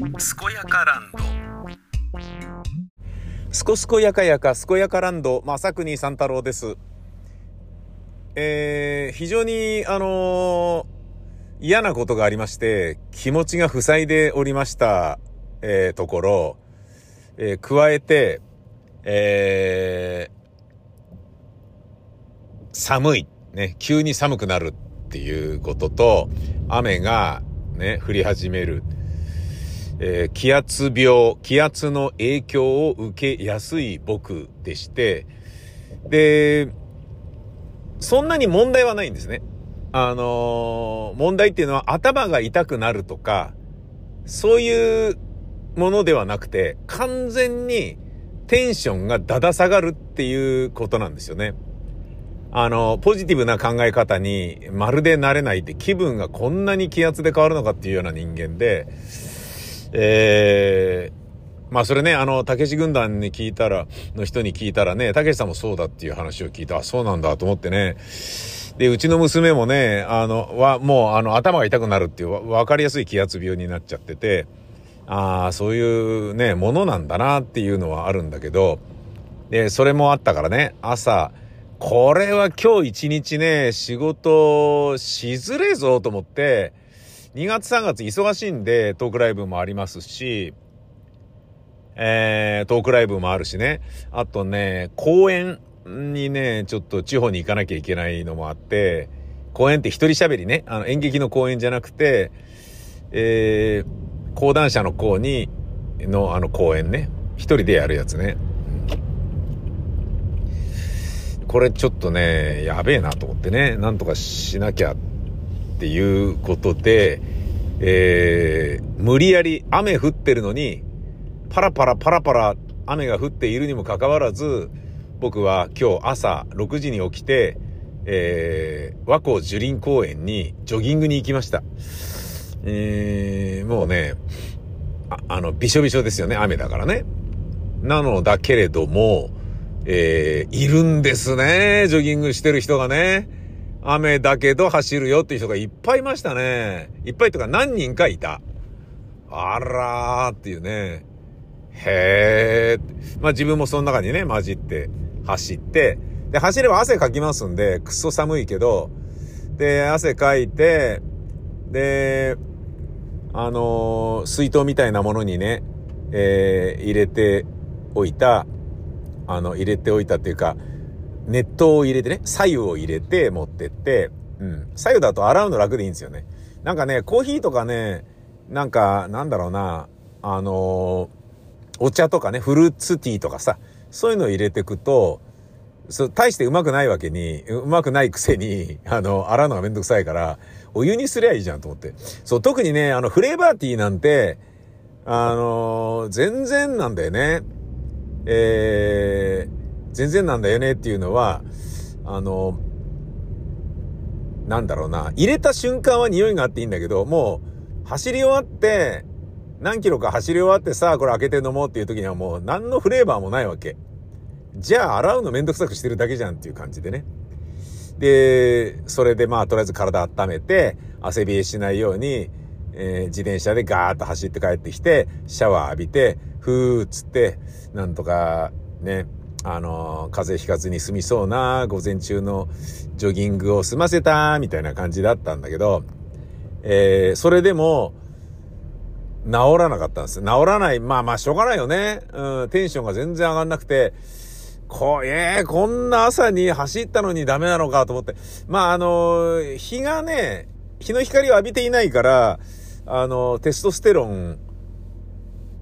健やかランドすこすこやかやか、すこやかランド、正国三太郎です。えー、非常に、あのー嫌なことがありまして、気持ちが塞いでおりました、えーところ、えー加えて、えー寒い。ね、急に寒くなるっていうことと、雨がね、降り始める。えー気圧病、気圧の影響を受けやすい僕でして、で、そんなに問題はないんですね。あのー問題っていうのは頭が痛くなるとか、そういうものではなくて、完全にテンションがだだ下がるっていうことなんですよね。あの、ポジティブな考え方にまるでなれないって気分がこんなに気圧で変わるのかっていうような人間で、えー、まあそれね、あの、たけし軍団に聞いたら、の人に聞いたらね、たけしさんもそうだっていう話を聞いた。あ、そうなんだと思ってね。で、うちの娘もね、あの、は、もう、あの、頭が痛くなるっていうわ、かりやすい気圧病になっちゃってて、ああ、そういうね、ものなんだなっていうのはあるんだけど、で、それもあったからね、朝、これは今日一日ね、仕事しづれえぞと思って、2月3月忙しいんでトークライブもありますし、えー、トークライブもあるしね。あとね、公演にね、ちょっと地方に行かなきゃいけないのもあって、公演って一人喋りね、あの演劇の公演じゃなくて、えー、講談社の講に、のあの公演ね、一人でやるやつね。これちょっとね、やべえなと思ってね、なんとかしなきゃていうことで、えー、無理やり雨降ってるのに、パラパラパラパラ雨が降っているにもかかわらず、僕は今日朝6時に起きて、えー、和光樹林公園にジョギングに行きました。えー、もうね、ああの、びしょびしょですよね、雨だからね。なのだけれども、えー、いるんですね、ジョギングしてる人がね。雨だけど走るよっていう人がいっぱいいましたね。いっぱいとか何人かいた。あらーっていうね。へー。まあ自分もその中にね、混じって走って。で、走れば汗かきますんで、くっそ寒いけど、で、汗かいて、で、あのー水筒みたいなものにね、えー入れておいた、あの、入れておいたっていうか、熱湯を入れてね、左右を入れて持ってって、うん。左右だと洗うの楽でいいんですよね。なんかね、コーヒーとかね、なんか、なんだろうな、あのーお茶とかね、フルーツティーとかさ、そういうのを入れてくと、そう、大してうまくないわけに、うまくないくせに、あの、洗うのがめんどくさいから、お湯にすりゃいいじゃんと思って。そう、特にね、あの、フレーバーティーなんて、あのー全然なんだよね。えー、全然なんだよねっていうのは、あのなんだろうな、入れた瞬間は匂いがあっていいんだけど、もう、走り終わって、何キロか走り終わってさあ、これ開けて飲もうっていう時にはもう何のフレーバーもないわけ。じゃあ洗うのめんどくさくしてるだけじゃんっていう感じでね。で、それでまあとりあえず体温めて、汗冷えしないように、えー自転車でガーッと走って帰ってきて、シャワー浴びて、ふーっつって、なんとかね、あのー風邪ひかずに済みそうな午前中のジョギングを済ませた、みたいな感じだったんだけど、えーそれでも、治らなかったんです。治らない。まあまあ、しょうがないよね。うん、テンションが全然上がんなくて、こ、えー、こんな朝に走ったのにダメなのかと思って。まあ、あの、日がね、日の光を浴びていないから、あの、テストステロン、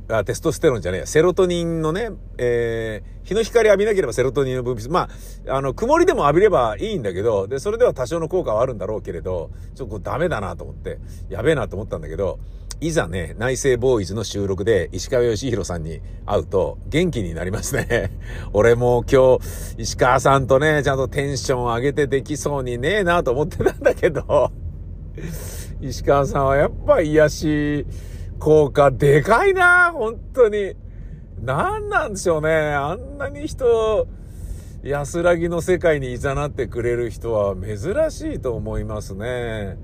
あ、テストステロンじゃねえや、セロトニンのね、えー、日の光浴びなければセロトニンの分泌、まあ、あの、曇りでも浴びればいいんだけど、で、それでは多少の効果はあるんだろうけれど、ちょっとダメだなと思って、やべえなと思ったんだけど、いざね、内政ボーイズの収録で石川義弘さんに会うと元気になりますね。俺も今日石川さんとね、ちゃんとテンション上げてできそうにねえなと思ってたんだけど、石川さんはやっぱ癒し効果でかいな本当に。何なんでしょうね。あんなに人、安らぎの世界に誘ってくれる人は珍しいと思いますね。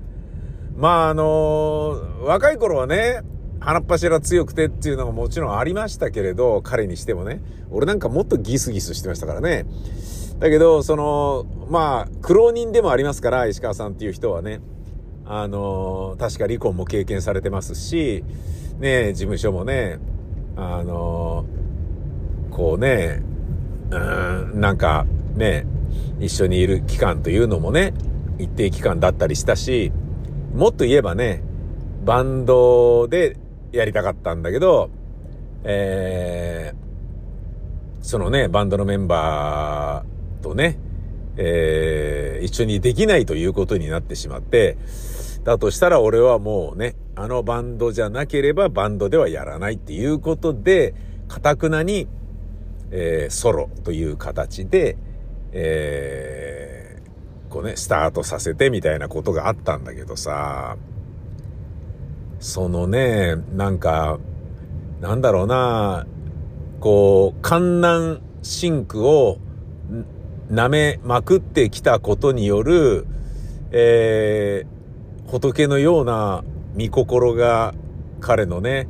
まああの若い頃はね、鼻っ柱強くてっていうのがもちろんありましたけれど、彼にしてもね。俺なんかもっとギスギスしてましたからね。だけど、その、まあ、苦労人でもありますから、石川さんっていう人はね。あの、確か離婚も経験されてますし、ね、事務所もね、あの、こうね、うん、なんかね、一緒にいる期間というのもね、一定期間だったりしたし、もっと言えばね、バンドでやりたかったんだけど、えー、そのね、バンドのメンバーとね、えー、一緒にできないということになってしまって、だとしたら俺はもうね、あのバンドじゃなければバンドではやらないっていうことで、かたくなに、えー、ソロという形で、えー、こうね、スタートさせてみたいなことがあったんだけどさ、そのね、なんか、なんだろうな、こう、観南シンクを舐めまくってきたことによる、えー、仏のような見心が彼のね、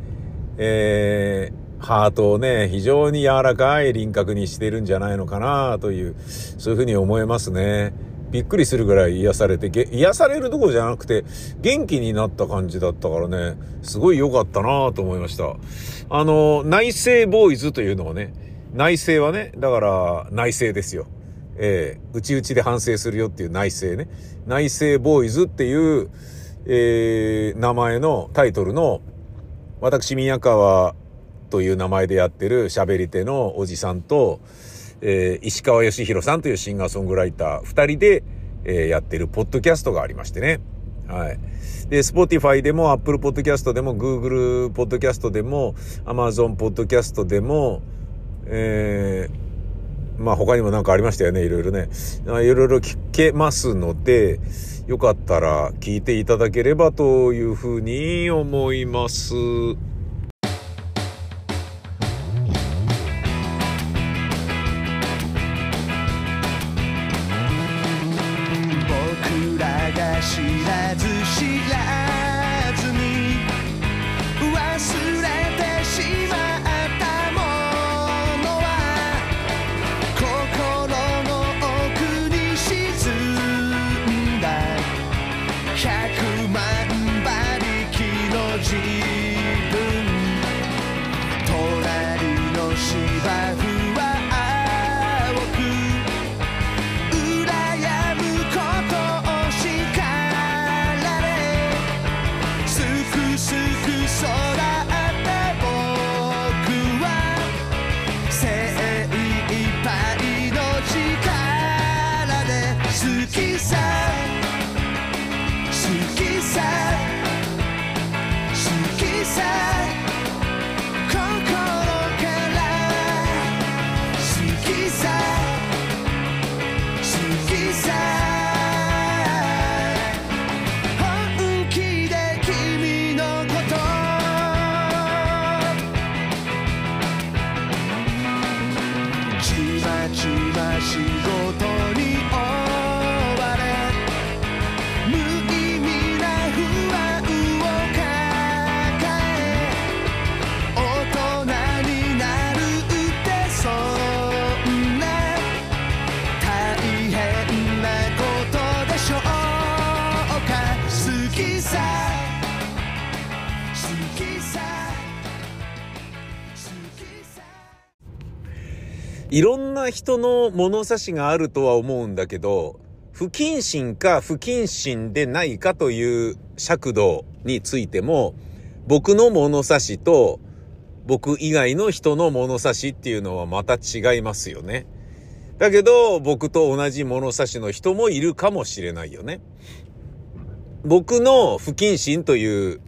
えー、ハートをね、非常に柔らかい輪郭にしてるんじゃないのかなという、そういうふうに思えますね。びっくりするぐらい癒されて、癒されるところじゃなくて、元気になった感じだったからね、すごい良かったなと思いました。あの、内政ボーイズというのはね、内政はね、だから内政ですよ。えー、内々で反省するよっていう内政ね。内政ボーイズっていう、えー、名前のタイトルの、私宮川という名前でやってる喋り手のおじさんと、えー、石川義弘さんというシンガーソングライター二人で、えー、やってるポッドキャストがありましてね。はい。で、Spotify でも Apple Podcast でも Google Podcast でも Amazon Podcast でも、えー、まあ他にも何かありましたよね、いろいろね。いろいろ聞けますので、よかったら聞いていただければというふうに思います。いろんな人の物差しがあるとは思うんだけど、不謹慎か不謹慎でないかという尺度についても、僕の物差しと僕以外の人の物差しっていうのはまた違いますよね。だけど、僕と同じ物差しの人もいるかもしれないよね。僕の不謹慎という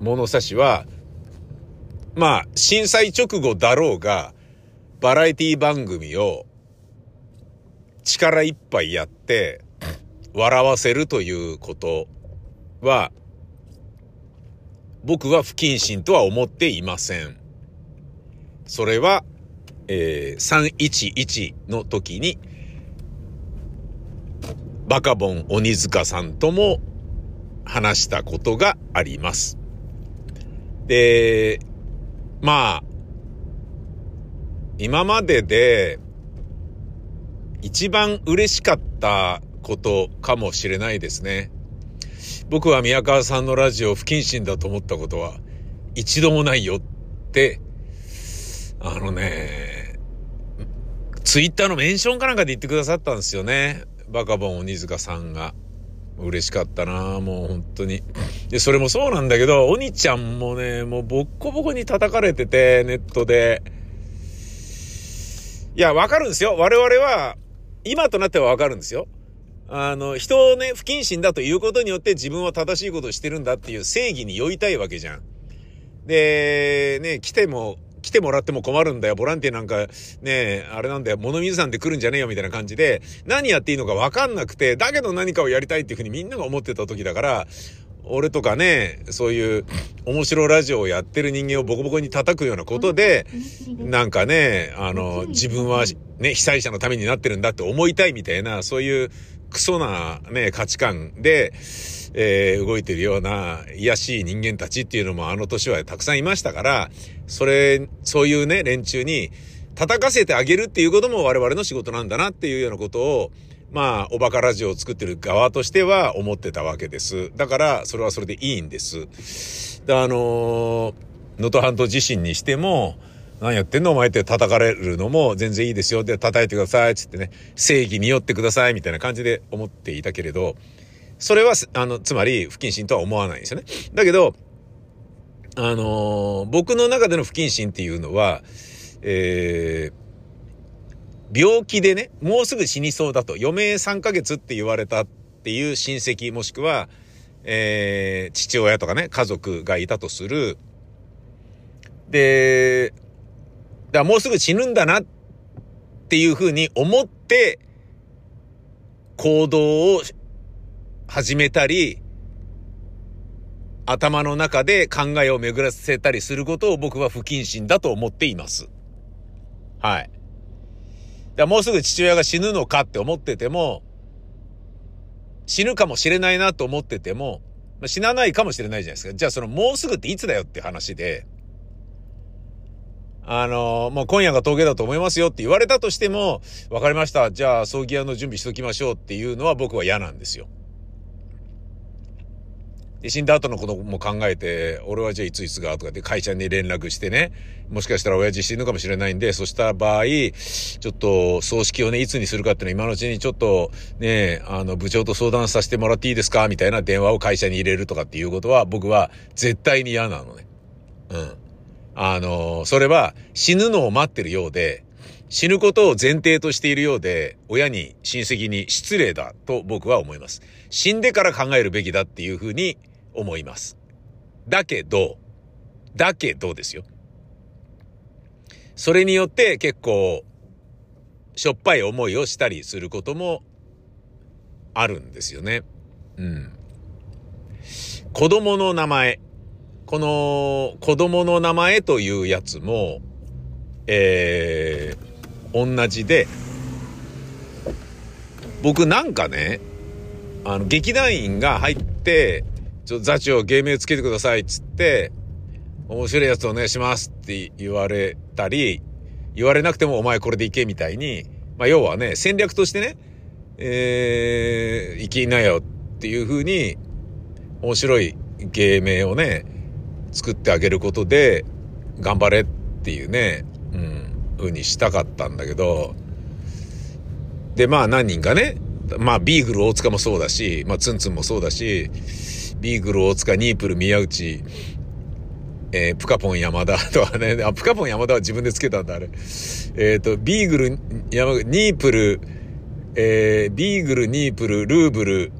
物差しは、まあ、震災直後だろうが、バラエティ番組を力いっぱいやって笑わせるということは僕は不謹慎とは思っていません。それは、えー、311の時にバカボン鬼塚さんとも話したことがあります。で、まあ、今までで一番嬉しかったことかもしれないですね。僕は宮川さんのラジオ不謹慎だと思ったことは一度もないよって、あのね、ツイッターのメンションかなんかで言ってくださったんですよね。バカボン鬼塚さんが。嬉しかったなもう本当に。で、それもそうなんだけど、鬼ちゃんもね、もうボッコボコに叩かれてて、ネットで。いや、わかるんですよ。我々は、今となってはわかるんですよ。あの、人をね、不謹慎だということによって自分は正しいことをしてるんだっていう正義に酔いたいわけじゃん。で、ね、来ても、来てもらっても困るんだよ。ボランティアなんか、ねあれなんだよ。物水さんで来るんじゃねえよ、みたいな感じで、何やっていいのかわかんなくて、だけど何かをやりたいっていうふうにみんなが思ってた時だから、俺とかね、そういう面白ラジオをやってる人間をボコボコに叩くようなことで、なんかね、あの、自分はね、被災者のためになってるんだって思いたいみたいな、そういうクソなね、価値観で、えー、動いてるような、癒しい人間たちっていうのもあの年はたくさんいましたから、それ、そういうね、連中に叩かせてあげるっていうことも我々の仕事なんだなっていうようなことを、まあ、おバカラジオを作ってる側としては思ってたわけです。だから、それはそれでいいんです。で、あの能登半島地震にしても、何やってんの？お前って叩かれるのも全然いいですよ。で、叩いてください。つってね、正義によってください。みたいな感じで思っていたけれど、それは、あの、つまり不謹慎とは思わないんですよね。だけど、あのー、僕の中での不謹慎っていうのは、えー、病気でね、もうすぐ死にそうだと、余命3ヶ月って言われたっていう親戚もしくは、えー、父親とかね、家族がいたとする。で、だもうすぐ死ぬんだなっていうふうに思って、行動を始めたり、頭の中で考えを巡らせたりすることを僕は不謹慎だと思っています。はい。だもうすぐ父親が死ぬのかって思ってても、死ぬかもしれないなと思ってても、まあ、死なないかもしれないじゃないですか。じゃあそのもうすぐっていつだよって話で、あの、もう今夜が峠だと思いますよって言われたとしても、わかりました。じゃあ葬儀屋の準備しときましょうっていうのは僕は嫌なんですよ。で、死んだ後のことも考えて、俺はじゃあいついつがとかで会社に連絡してね、もしかしたら親父死ぬかもしれないんで、そした場合、ちょっと葬式をね、いつにするかっていうのは今のうちにちょっとね、あの、部長と相談させてもらっていいですか？みたいな電話を会社に入れるとかっていうことは僕は絶対に嫌なのね。うん。あの、それは死ぬのを待ってるようで、死ぬことを前提としているようで、親に親戚に失礼だと僕は思います。死んでから考えるべきだっていうふうに思います。だけど、だけどですよ。それによって結構、しょっぱい思いをしたりすることもあるんですよね。うん。子供の名前。この子供の名前というやつも、えー、同じで、僕なんかね、あの、劇団員が入って、ちょっと座長芸名つけてくださいっつって、面白いやつお願いしますって言われたり、言われなくてもお前これでいけみたいに、まあ要はね、戦略としてね、えー、生きなよっていう風に、面白い芸名をね、作ってあげることで、頑張れっていうね、うん、風にしたかったんだけど、で、まあ何人かね、まあビーグル大塚もそうだし、まあツンツンもそうだし、ビーグル大塚、ニープル宮内、えー、プカポン山田 とかね、あ、プカポン山田は自分でつけたんだ、あれ。えっ、ー、と、ビーグル、山、ニープル、えー、ビーグル、ニープル、ルーブル、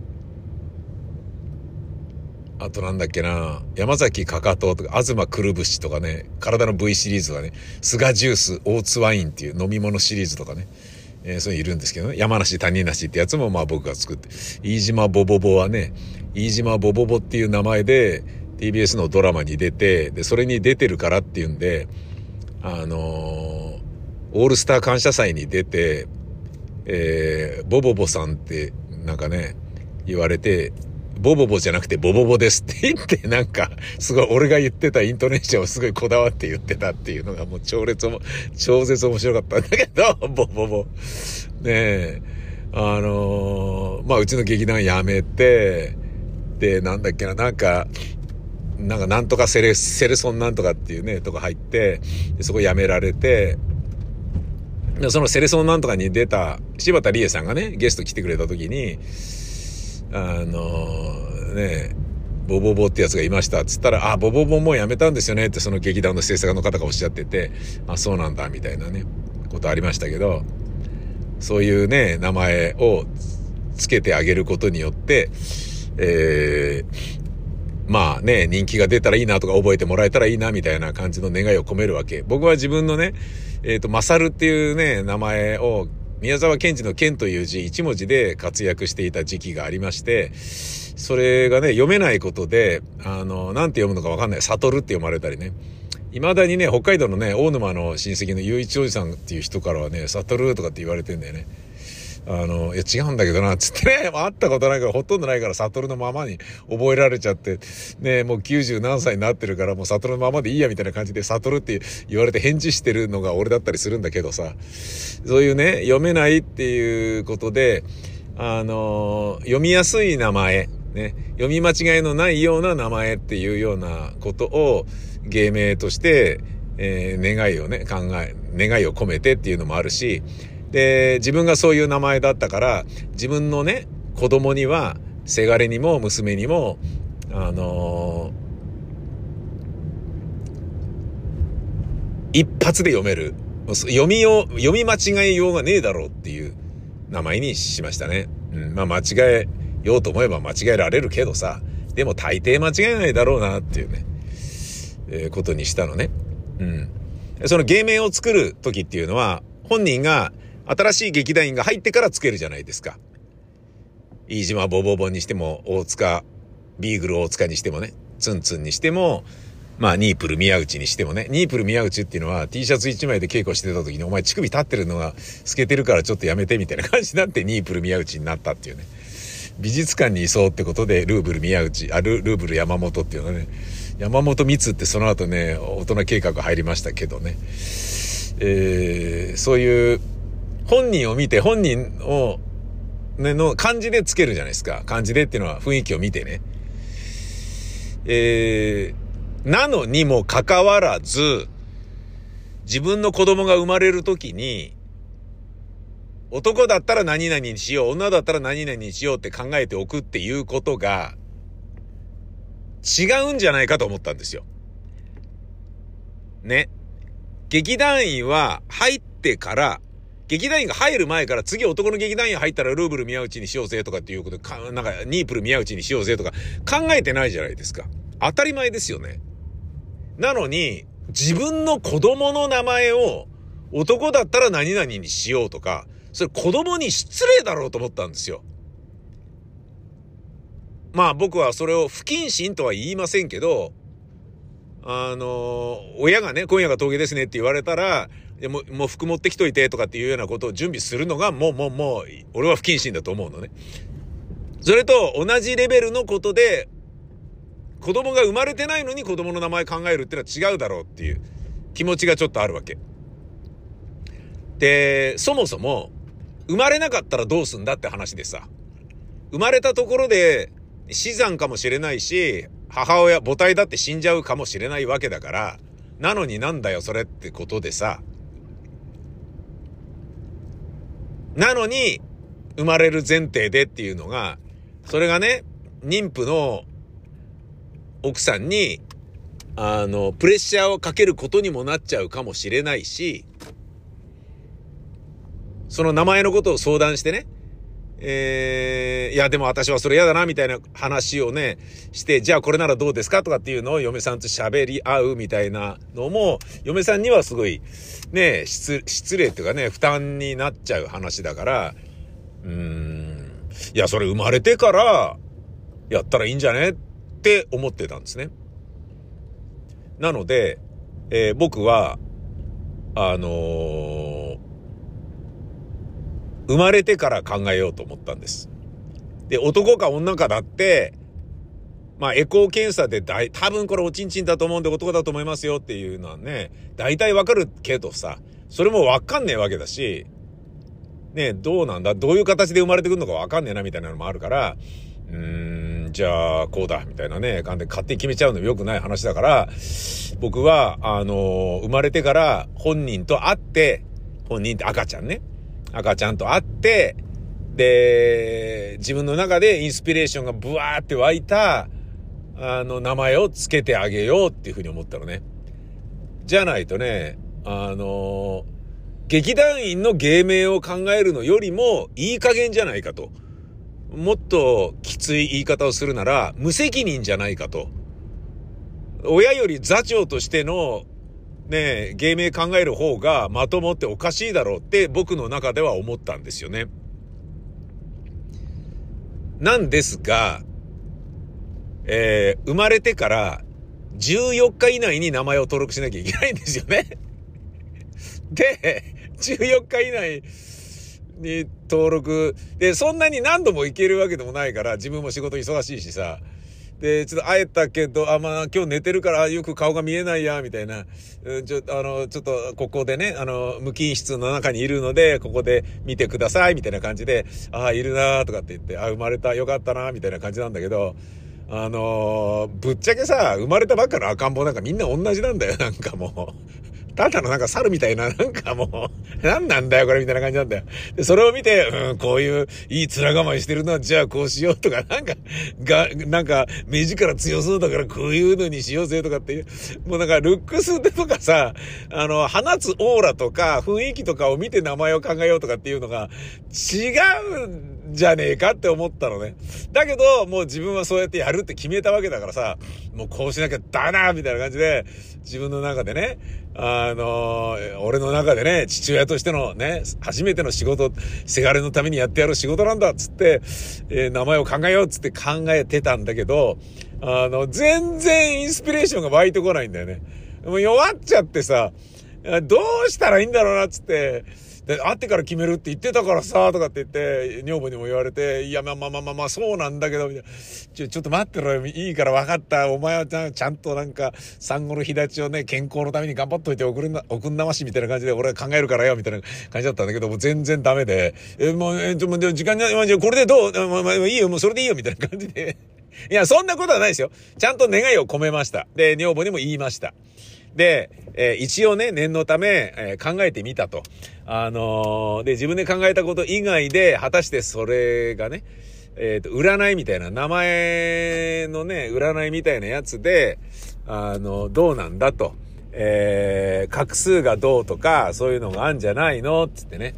あとなんだっけな、山崎かかととか、東くるぶしとかね、体の V シリーズとかね、菅ジュース、オーツワインっていう飲み物シリーズとかね、えー、そういうのいるんですけどね、山梨谷梨ってやつもまあ僕が作って、飯島ボボボはね、飯島ボボボっていう名前で TBS のドラマに出て、で、それに出てるからっていうんで、あのー、オールスター感謝祭に出て、えー、ボボボさんってなんかね、言われて、ボボボじゃなくてボボボですって言って、なんか、すごい俺が言ってたイントネーションをすごいこだわって言ってたっていうのがもう超烈も、超絶面白かったんだけど、ボボボ。ねえ、あのー、まあうちの劇団辞めて、なんだっけな、なんか、なんかなんとかセレ、セレソンなんとかっていうね、とこ入って、そこ辞められて、そのセレソンなんとかに出た柴田理恵さんがね、ゲスト来てくれた時に、あのね、ボボボってやつがいましたっつったら、あ、ボボボもうやめたんですよねってその劇団の制作の方がおっしゃってて、あ、そうなんだみたいなね、ことありましたけど、そういうね、名前をつけてあげることによって、えー、まあね、人気が出たらいいなとか覚えてもらえたらいいなみたいな感じの願いを込めるわけ。僕は自分のね、えっ、ー、と、マサルっていうね、名前を、宮沢賢治の賢という字一文字で活躍していた時期がありまして、それがね、読めないことで、あの、なんて読むのかわかんない、悟るって読まれたりね。未だにね、北海道のね、大沼の親戚の雄一おじさんっていう人からはね、悟るとかって言われてんだよね。あの、いや違うんだけどな、つってね、会ったことないから、ほとんどないから、悟のままに覚えられちゃって、ね、もう90何歳になってるから、もう悟のままでいいや、みたいな感じで、悟って言われて返事してるのが俺だったりするんだけどさ、そういうね、読めないっていうことで、あの、読みやすい名前、ね、読み間違いのないような名前っていうようなことを芸名として、えー、願いをね、考え、願いを込めてっていうのもあるし、で、自分がそういう名前だったから、自分のね、子供には、せがれにも娘にも、あのー、一発で読める。読みよう、読み間違えようがねえだろうっていう名前にしましたね。うん、まあ間違えようと思えば間違えられるけどさ、でも大抵間違えないだろうなっていうね、えー、ことにしたのね。うん。その芸名を作る時っていうのは、本人が新しい劇団員が入ってからつけるじゃないですか。飯島ボボボにしても、大塚、ビーグル大塚にしてもね、ツンツンにしても、まあ、ニープル宮内にしてもね、ニープル宮内っていうのは T シャツ1枚で稽古してた時に、お前乳首立ってるのが透けてるからちょっとやめてみたいな感じになってニープル宮内になったっていうね。美術館にいそうってことで、ルーブル宮内、あ、ルルーブル山本っていうのね、山本光ってその後ね、大人計画入りましたけどね。えー、そういう本人を見て、本人を、ね、の漢字でつけるじゃないですか。漢字でっていうのは雰囲気を見てね。えー、なのにもかかわらず、自分の子供が生まれるときに、男だったら何々にしよう、女だったら何々にしようって考えておくっていうことが、違うんじゃないかと思ったんですよ。ね。劇団員は入ってから劇団員が入る前から次男の劇団員入ったらルーブル宮内にしようぜとかっていうことか、なんかニープル宮内にしようぜとか考えてないじゃないですか。当たり前ですよね。なのに、自分の子供の名前を男だったら何々にしようとか、それ子供に失礼だろうと思ったんですよ。まあ僕はそれを不謹慎とは言いませんけど、あの、親がね、今夜が峠ですねって言われたら、でも、もう服持ってきといてとかっていうようなことを準備するのが、もう、もう、もう、俺は不謹慎だと思うのね。それと同じレベルのことで、子供が生まれてないのに子供の名前考えるってのは違うだろうっていう気持ちがちょっとあるわけ。で、そもそも、生まれなかったらどうすんだって話でさ、生まれたところで死産かもしれないし、母親、母体だって死んじゃうかもしれないわけだから、なのになんだよそれってことでさ、なのに、生まれる前提でっていうのが、それがね、妊婦の奥さんに、あの、プレッシャーをかけることにもなっちゃうかもしれないし、その名前のことを相談してね、えー、いやでも私はそれ嫌だなみたいな話をね、して、じゃあこれならどうですかとかっていうのを嫁さんと喋り合うみたいなのも、嫁さんにはすごい、ね、失、礼っていうかね、負担になっちゃう話だから、うーん、いや、それ生まれてから、やったらいいんじゃねって思ってたんですね。なので、えー、僕は、あのー生まれてから考えようと思ったんです。で、男か女かだってまあ、エコー検査で大、多分これおちんちんだと思うんで男だと思いますよっていうのはね、大体わかるけどさ、それもわかんねえわけだし、ね、どうなんだ？どういう形で生まれてくるのかわかんねえなみたいなのもあるから、うーん、じゃあ、こうだ、みたいなね、感じで勝手に決めちゃうの良くない話だから、僕は、あの生まれてから本人と会って、本人って赤ちゃんね。赤ちゃんと会って、で、自分の中でインスピレーションがブワーって湧いた、あの、名前を付けてあげようっていうふうに思ったのね。じゃないとね、あの劇団員の芸名を考えるのよりもいい加減じゃないかと。もっときつい言い方をするなら、無責任じゃないかと。親より座長としての、ね、芸名考える方がまともっておかしいだろうって僕の中では思ったんですよね。なんですが、えー、生まれてから14日以内に名前を登録しなきゃいけないんですよね。で、14日以内に登録。で、そんなに何度も行けるわけでもないから、自分も仕事忙しいしさ。で、ちょっと会えたけど、あ、まあ今日寝てるからよく顔が見えないや、みたいな。うん、ちょ、あの、ちょっとここでね、あの、無菌室の中にいるので、ここで見てください、みたいな感じで、ああ、いるなとかって言って、あ、生まれた、よかったなみたいな感じなんだけど、あのー、ぶっちゃけさ、生まれたばっかの赤ん坊なんかみんな同じなんだよ、なんかもう。ただのなんか猿みたいな、なんかもう、何なんだよこれみたいな感じなんだよ。で、それを見て、うん、こういういい面構えしてるのは、じゃあこうしようとか、なんか、が、なんか、目力強そうだからこういうのにしようぜとかっていう、もうなんかルックスでとかさ、あの、放つオーラとか雰囲気とかを見て名前を考えようとかっていうのが違うんじゃねえかって思ったのね。だけど、もう自分はそうやってやるって決めたわけだからさ、もうこうしなきゃダメだみたいな感じで、自分の中でね、あのー、俺の中でね、父親としてのね、初めての仕事、せがれのためにやってやる仕事なんだっつって、えー、名前を考えようっつって考えてたんだけど、あの、全然インスピレーションが湧いてこないんだよね。もう弱っちゃってさ、どうしたらいいんだろうなっつって、で、会ってから決めるって言ってたからさ、とかって言って、女房にも言われて、いや、まあまあまあまあまあ、そうなんだけど、みたいな。ちょ、ちょっと待ってろよ、いいから分かった。お前はちゃんとなんか、産後の日立ちをね、健康のために頑張っといて送るんだ、送んなましみたいな感じで俺は考えるからよ、みたいな感じだったんだけど、もう全然ダメで、え、もう、え、ちょ、もう時間に、まあ、じゃこれでどう、まあ、まあ、いいよ、もうそれでいいよ、みたいな感じで。いや、そんなことはないですよ。ちゃんと願いを込めました。で、女房にも言いました。で、えー、一応ね、念のため、えー、考えてみたと。あのー、で、自分で考えたこと以外で、果たしてそれがね、えっ、と、占いみたいな、名前のね、占いみたいなやつで、あの、どうなんだと。えー、画数がどうとか、そういうのがあんじゃないの？つってね。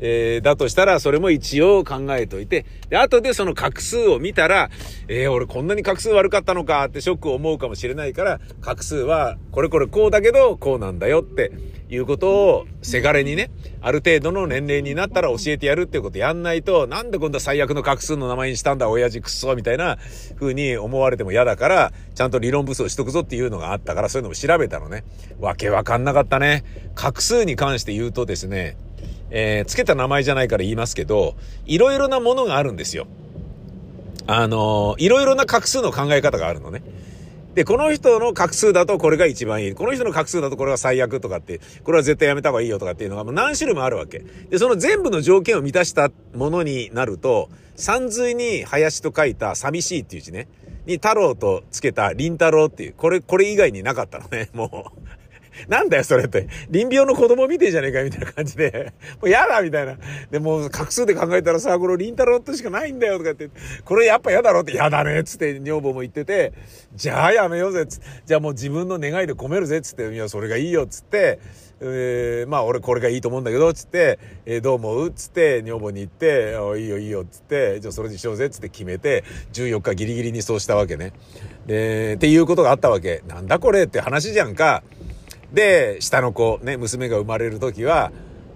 えー、だとしたら、それも一応考えといて、で、後でその画数を見たら、えー、俺こんなに画数悪かったのかってショックを思うかもしれないから、画数はこれこれこうだけど、こうなんだよっていうことを、せがれにね、ある程度の年齢になったら教えてやるっていうことやんないと、なんでこんな最悪の画数の名前にしたんだ、親父くっそ、みたいな風に思われても嫌だから、ちゃんと理論武装しとくぞっていうのがあったから、そういうのも調べたのね。わけわかんなかったね。画数に関して言うとですね、えー、つけた名前じゃないから言いますけど、いろいろなものがあるんですよ。あのー、いろいろな画数の考え方があるのね。で、この人の画数だとこれが一番いい。この人の画数だとこれは最悪とかって、これは絶対やめた方がいいよとかっていうのがもう何種類もあるわけ。で、その全部の条件を満たしたものになると、山水に林と書いた寂しいっていう字ね。に太郎とつけた林太郎っていう、これ、これ以外になかったのね、もう。なんだよ、それって。臨病の子供見てんじゃねえか、みたいな感じで。もう嫌だ、みたいな。で、もう、画数で考えたらさ、この臨太郎としかないんだよ、とかって。これやっぱ嫌だろって、嫌だね、つって女房も言ってて、じゃあやめようぜ、つって。じゃあもう自分の願いで込めるぜ、つって。いや、それがいいよ、つって。えー、まあ俺これがいいと思うんだけど、つって、えー、どう思うつって、女房に言って、あいいよいいよ、つって、じゃあそれにしようぜ、つって決めて、14日ギリギリにそうしたわけね。で、っていうことがあったわけ。なんだこれって話じゃんか。で、下の子、ね、娘が生まれる時は、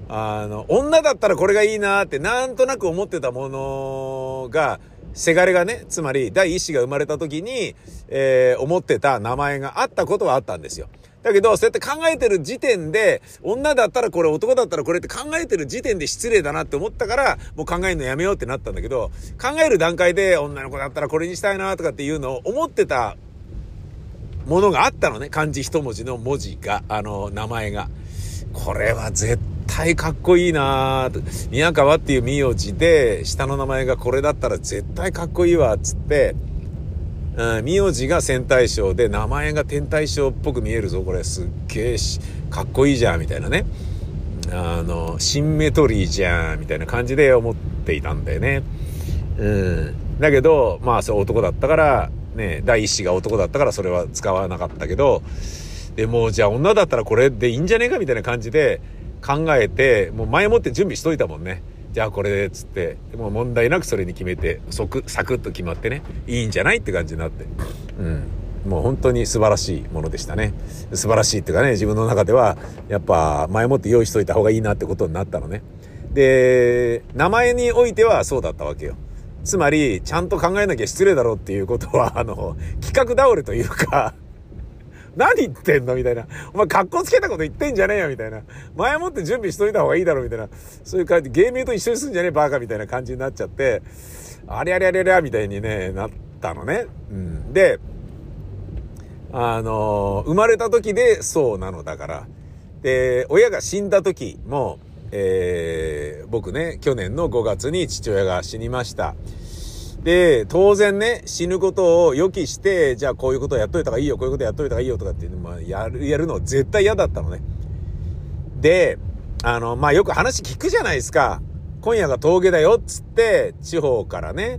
あの、女だったらこれがいいなってなんとなく思ってたものが、せがれがね、つまり第一子が生まれた時に、えー、思ってた名前があったことはあったんですよ。だけど、そうやって考えてる時点で、女だったらこれ、男だったらこれって考えてる時点で失礼だなって思ったから、もう考えるのやめようってなったんだけど、考える段階で女の子だったらこれにしたいなとかっていうのを思ってたものがあったのね。漢字一文字の文字が、あの、名前が。これは絶対かっこいいな宮川っていう名字で、下の名前がこれだったら絶対かっこいいわ、つって、うん、名字が戦隊賞で名前が天体賞っぽく見えるぞこれ。すっげえしかっこいいじゃんみたいなね。あのシンメトリーじゃんみたいな感じで思っていたんだよね。うん。だけどまあそれ男だったからね第一子が男だったからそれは使わなかったけどでもじゃあ女だったらこれでいいんじゃねえかみたいな感じで考えてもう前もって準備しといたもんね。じゃあこれでっつってもう問題なくそれに決めて即サクッと決まってね。いいんじゃないって感じになって。うん。もう本当に素晴らしいものでしたね。素晴らしいっていうかね自分の中ではやっぱ前もって用意しといた方がいいなってことになったのね。で名前においてはそうだったわけよ。つまりちゃんと考えなきゃ失礼だろうっていうことは あの企画倒れというか 何言ってんのみたいな。お前格好つけたこと言ってんじゃねえよみたいな。前もって準備しといた方がいいだろみたいな。そういう感じ、ゲームと一緒にすんじゃねえバカみたいな感じになっちゃって、ありゃりゃりゃりゃみたいにね、なったのね。うん。で、あの、生まれた時でそうなのだから。で、親が死んだ時も、えー、僕ね、去年の5月に父親が死にました。で、当然ね、死ぬことを予期して、じゃあこういうことやっといた方がいいよ、こういうことやっといた方がいいよとかっていうの、まあ、やる、やるの絶対嫌だったのね。で、あの、まあ、よく話聞くじゃないですか。今夜が峠だよ、っつって、地方からね。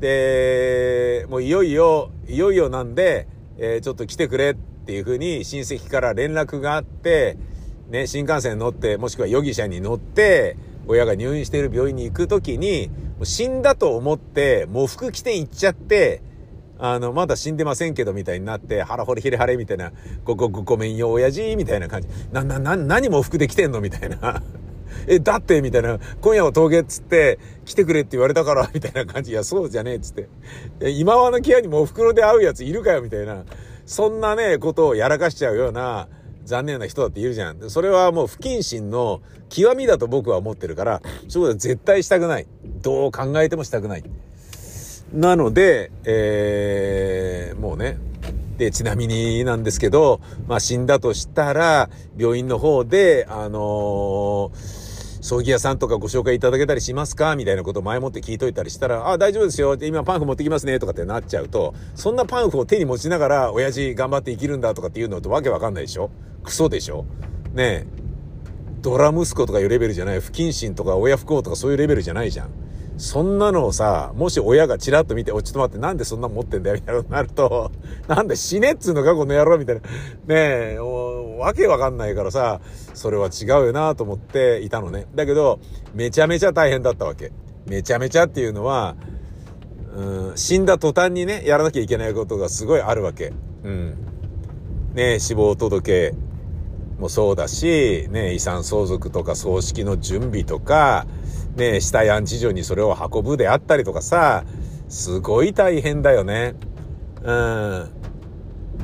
で、もういよいよ、いよいよなんで、えー、ちょっと来てくれっていうふうに親戚から連絡があって、ね、新幹線乗って、もしくは容疑者に乗って、親が入院している病院に行くときに、死んだと思って、喪服着て行っちゃって、あの、まだ死んでませんけど、みたいになって、腹掘りひれはれみたいな、ご、ご、ご、ごめんよ、親父みたいな感じ。な、な、な、何喪服で来てんのみたいな。え、だって、みたいな、今夜は峠っつって、来てくれって言われたから、みたいな感じ。いや、そうじゃねえっつって。今はの際に喪袋で会うやついるかよ、みたいな。そんなね、ことをやらかしちゃうような、残念な人だっているじゃん。それはもう不謹慎の極みだと僕は思ってるから、そういうことは絶対したくない。どう考えてもしたくない。なので、えー、もうね、で、ちなみになんですけど、まあ死んだとしたら、病院の方で、あのー葬儀屋さんとかご紹介いただけたりしますか？みたいなことを前もって聞いといたりしたら、あ、大丈夫ですよ。今パンフ持ってきますね。とかってなっちゃうと、そんなパンフを手に持ちながら、親父頑張って生きるんだとかっていうのとわけわかんないでしょ？クソでしょ？ねえ。ドラ息子とかいうレベルじゃない。不謹慎とか親不孝とかそういうレベルじゃないじゃん。そんなのをさ、もし親がチラッと見て、おちょっと待って、なんでそんな持ってんだよ、みたいなになると、なんで死ねっつうのか、この野郎、みたいな。ねえ、わけわかんないからさ、それは違うよなと思っていたのね。だけど、めちゃめちゃ大変だったわけ。めちゃめちゃっていうのは、うん、死んだ途端にね、やらなきゃいけないことがすごいあるわけ。うん。ねえ死亡届もそうだし、ね遺産相続とか葬式の準備とか、ね、死体安置所にそれを運ぶであったりとかさ、すごい大変だよね。うん。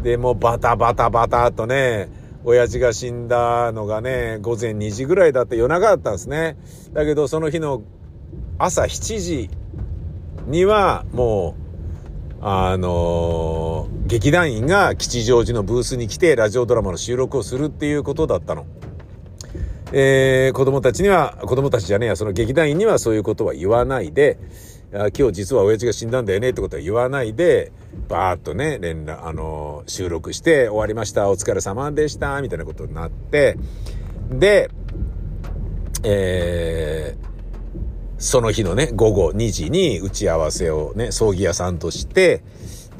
で、もバタバタバタとね、親父が死んだのがね、午前2時ぐらいだって夜中だったんですね。だけどその日の朝7時にはもう、あのー、劇団員が吉祥寺のブースに来てラジオドラマの収録をするっていうことだったの。えー、子供たちには、子供たちじゃねえや、その劇団員にはそういうことは言わないで、今日実は親父が死んだんだよねってことは言わないで、バーッとね、連絡、あの、収録して終わりました、お疲れ様でした、みたいなことになって、で、えー、その日のね、午後2時に打ち合わせをね、葬儀屋さんとして、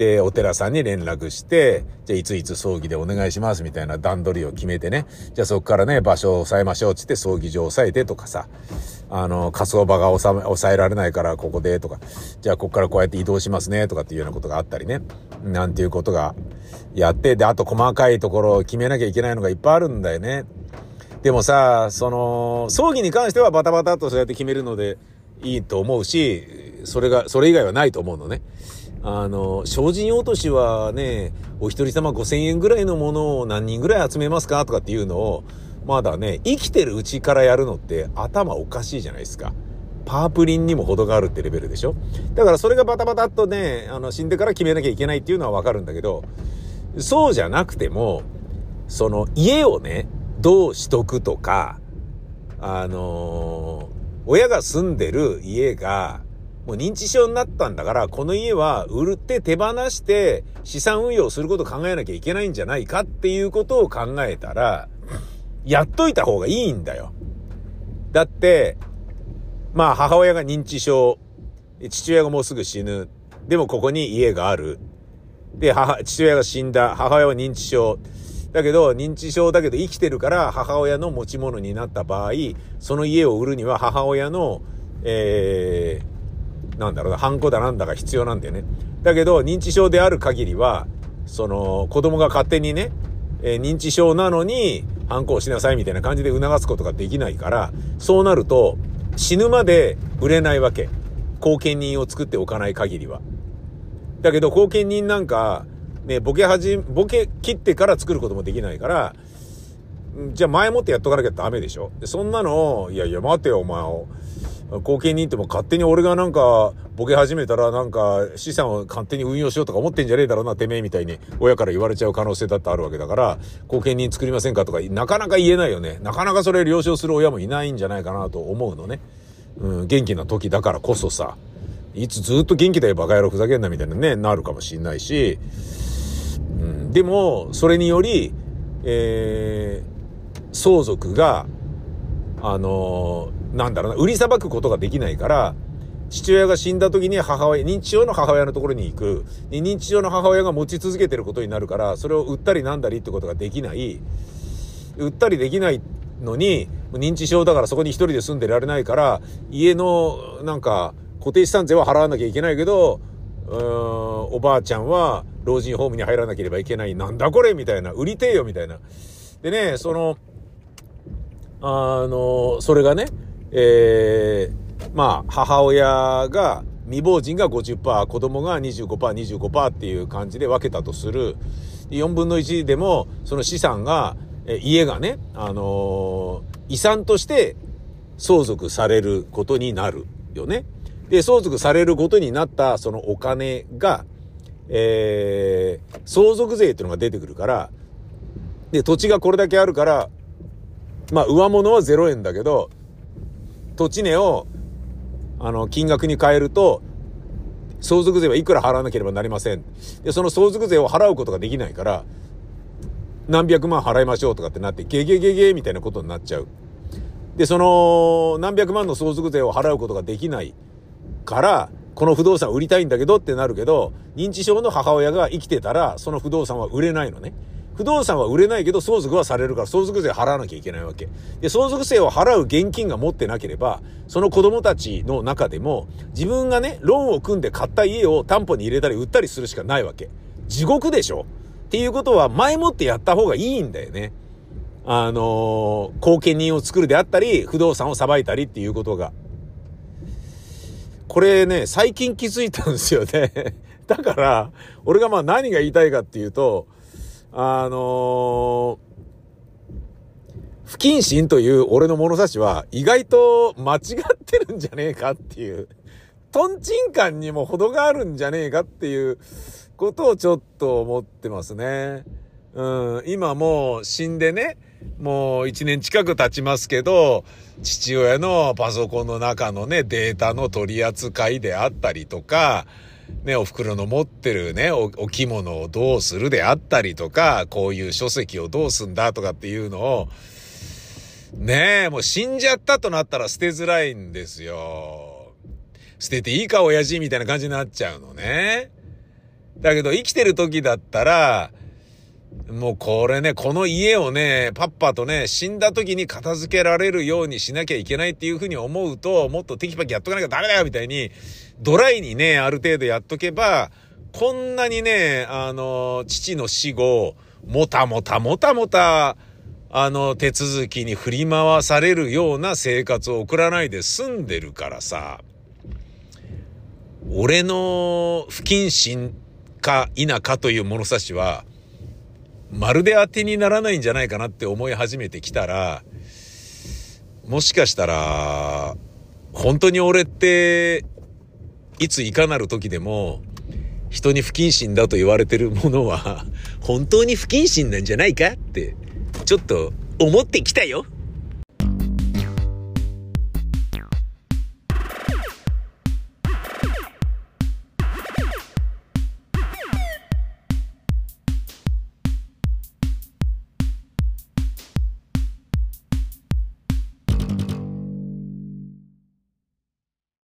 で、お寺さんに連絡して、じゃあいついつ葬儀でお願いしますみたいな段取りを決めてね、じゃあそこからね、場所を抑えましょうっつって葬儀場を抑えてとかさ、あの、火葬場が抑えられないからここでとか、じゃあここからこうやって移動しますねとかっていうようなことがあったりね、なんていうことがやって、で、あと細かいところを決めなきゃいけないのがいっぱいあるんだよね。でもさ、その、葬儀に関してはバタバタとそうやって決めるのでいいと思うし、それが、それ以外はないと思うのね。あの、精進落としはね、お一人様5000円ぐらいのものを何人ぐらい集めますか？とかっていうのを、まだね、生きてるうちからやるのって頭おかしいじゃないですか。パープリンにも程があるってレベルでしょ？だからそれがバタバタっとね、あの、死んでから決めなきゃいけないっていうのはわかるんだけど、そうじゃなくても、その家をね、どうしとくとか、あのー、親が住んでる家が、もう認知症になったんだから、この家は売って手放して資産運用すること考えなきゃいけないんじゃないかっていうことを考えたら、やっといた方がいいんだよ。だって、まあ母親が認知症、父親がもうすぐ死ぬ。でもここに家がある。で、母、父親が死んだ。母親は認知症。だけど、認知症だけど生きてるから母親の持ち物になった場合、その家を売るには母親の、えー、なんだろうな、ハンコだなんだが必要なんだよね。だけど、認知症である限りは、その、子供が勝手にね、えー、認知症なのに、反抗しなさいみたいな感じで促すことができないから、そうなると、死ぬまで売れないわけ。後見人を作っておかない限りは。だけど、後見人なんか、ね、ボケ始め、ボケ切ってから作ることもできないから、じゃあ前もってやっとかなきゃダメでしょでそんなの、いやいや待てよお前を。後見人っても勝手に俺がなんか、ボケ始めたらなんか資産を勝手に運用しようとか思ってんじゃねえだろうな、てめえみたいに親から言われちゃう可能性だってあるわけだから、後見人作りませんかとか、なかなか言えないよね。なかなかそれ了承する親もいないんじゃないかなと思うのね。うん、元気な時だからこそさ、いつずっと元気だよバカ野郎ふざけんなみたいなね、なるかもしんないし、うん、でも、それにより、えー、相続が、あのー、なんだろうな、売りさばくことができないから、父親が死んだ時に母親、認知症の母親のところに行く。認知症の母親が持ち続けてることになるから、それを売ったりなんだりってことができない。売ったりできないのに、認知症だからそこに一人で住んでられないから、家の、なんか、固定資産税は払わなきゃいけないけど、うーん、おばあちゃんは老人ホームに入らなければいけない。なんだこれみたいな。売りてえよみたいな。でね、その、あの、それがね、えー、まあ、母親が、未亡人が50%、子供が25%、25%っていう感じで分けたとする。4分の1でも、その資産が、え家がね、あのー、遺産として相続されることになるよね。で、相続されることになったそのお金が、えー、相続税っていうのが出てくるから、で、土地がこれだけあるから、まあ、上物は0円だけど、土地値を、あの、金額に変えると、相続税はいくら払わなければなりません。で、その相続税を払うことができないから、何百万払いましょうとかってなって、ゲゲゲゲみたいなことになっちゃう。で、その、何百万の相続税を払うことができないから、この不動産売りたいんだけどってなるけど、認知症の母親が生きてたら、その不動産は売れないのね。不動産は売れないけど相続はされるから相続税払わなきゃいけないわけ。で、相続税を払う現金が持ってなければ、その子供たちの中でも、自分がね、ローンを組んで買った家を担保に入れたり売ったりするしかないわけ。地獄でしょ？っていうことは前もってやった方がいいんだよね。あのー、後見人を作るであったり、不動産をさばいたりっていうことが。これね、最近気づいたんですよね。だから、俺がまあ何が言いたいかっていうと、あの、不謹慎という俺の物差しは意外と間違ってるんじゃねえかっていう、トンチンカンにも程があるんじゃねえかっていうことをちょっと思ってますね。うん、今もう死んでね、もう一年近く経ちますけど、父親のパソコンの中のね、データの取り扱いであったりとか、ね、お袋の持ってるねお、着物をどうするであったりとか、こういう書籍をどうすんだとかっていうのを、ねえ、もう死んじゃったとなったら捨てづらいんですよ。捨てていいか親父みたいな感じになっちゃうのね。だけど生きてる時だったら、もうこれね、この家をね、パッパとね、死んだ時に片付けられるようにしなきゃいけないっていうふうに思うと、もっとテキパキやっとかなきゃダメだよみたいに、ドライにね、ある程度やっとけば、こんなにね、あの、父の死後、もたもたもたもた、あの、手続きに振り回されるような生活を送らないで済んでるからさ。俺の不謹慎か否かという物差しは、まるで当てにならないんじゃないかなって思い始めてきたら、もしかしたら、本当に俺って、いついかなる時でも、人に不謹慎だと言われてるものは、本当に不謹慎なんじゃないかって、ちょっと思ってきたよ。